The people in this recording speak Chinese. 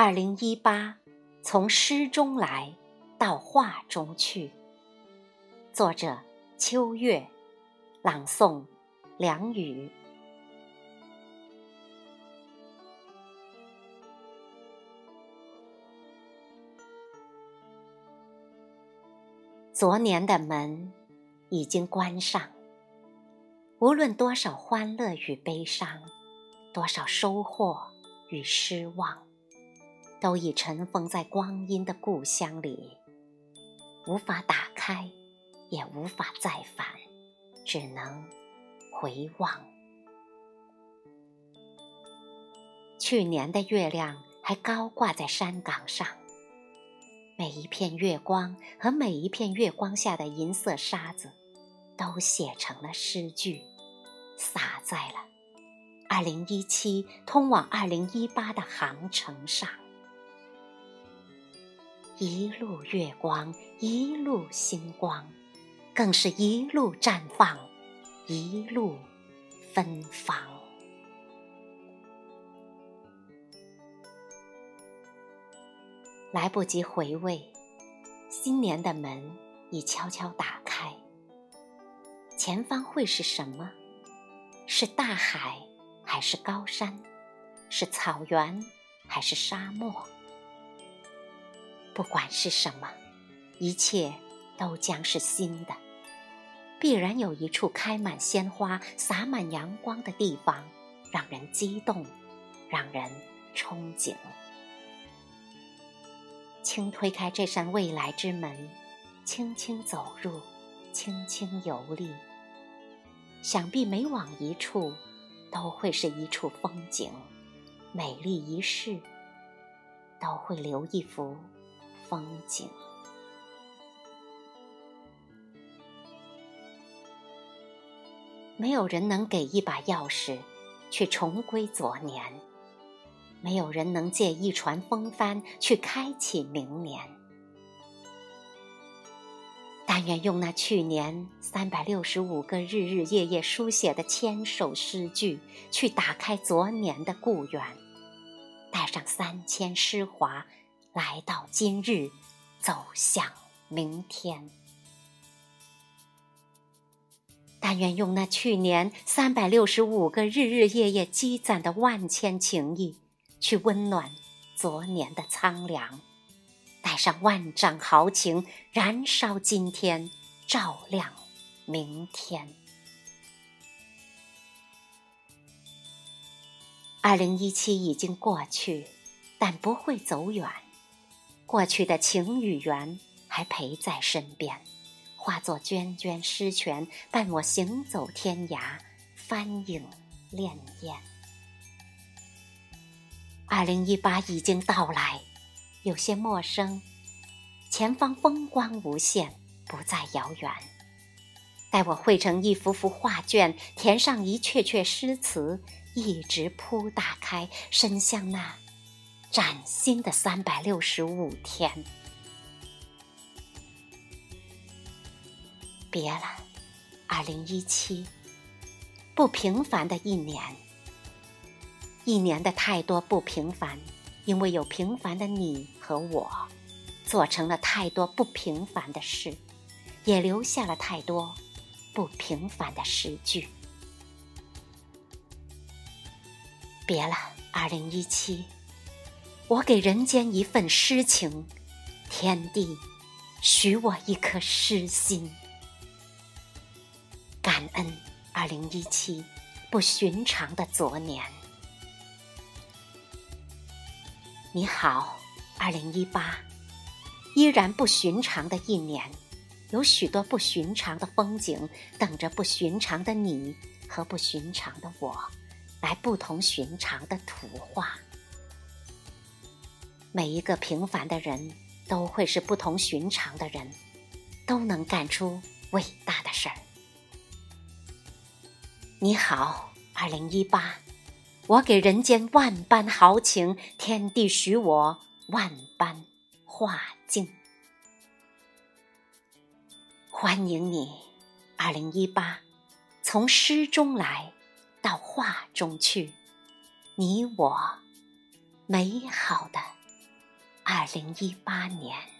二零一八，从诗中来到画中去。作者：秋月，朗诵：梁雨。昨年的门已经关上，无论多少欢乐与悲伤，多少收获与失望。都已尘封在光阴的故乡里，无法打开，也无法再返，只能回望。去年的月亮还高挂在山岗上，每一片月光和每一片月光下的银色沙子，都写成了诗句，洒在了二零一七通往二零一八的航程上。一路月光，一路星光，更是一路绽放，一路芬芳。来不及回味，新年的门已悄悄打开。前方会是什么？是大海，还是高山？是草原，还是沙漠？不管是什么，一切都将是新的。必然有一处开满鲜花、洒满阳光的地方，让人激动，让人憧憬。轻推开这扇未来之门，轻轻走入，轻轻游历。想必每往一处，都会是一处风景，美丽一世，都会留一幅。风景，没有人能给一把钥匙去重归昨年，没有人能借一船风帆去开启明年。但愿用那去年三百六十五个日日夜夜书写的千首诗句，去打开昨年的故园，带上三千诗华。来到今日，走向明天。但愿用那去年三百六十五个日日夜夜积攒的万千情谊，去温暖昨年的苍凉；带上万丈豪情，燃烧今天，照亮明天。二零一七已经过去，但不会走远。过去的情与缘还陪在身边，化作涓涓诗泉，伴我行走天涯，翻影潋滟。二零一八已经到来，有些陌生，前方风光无限，不再遥远。待我绘成一幅幅画卷，填上一阙阙诗词，一直铺打开，伸向那。崭新的三百六十五天，别了，二零一七，不平凡的一年。一年的太多不平凡，因为有平凡的你和我，做成了太多不平凡的事，也留下了太多不平凡的诗句。别了，二零一七。我给人间一份诗情，天地许我一颗诗心。感恩二零一七不寻常的昨年。你好，二零一八依然不寻常的一年，有许多不寻常的风景等着不寻常的你和不寻常的我，来不同寻常的图画。每一个平凡的人都会是不同寻常的人，都能干出伟大的事儿。你好，二零一八，我给人间万般豪情，天地许我万般画境。欢迎你，二零一八，从诗中来到画中去，你我美好的。零一八年。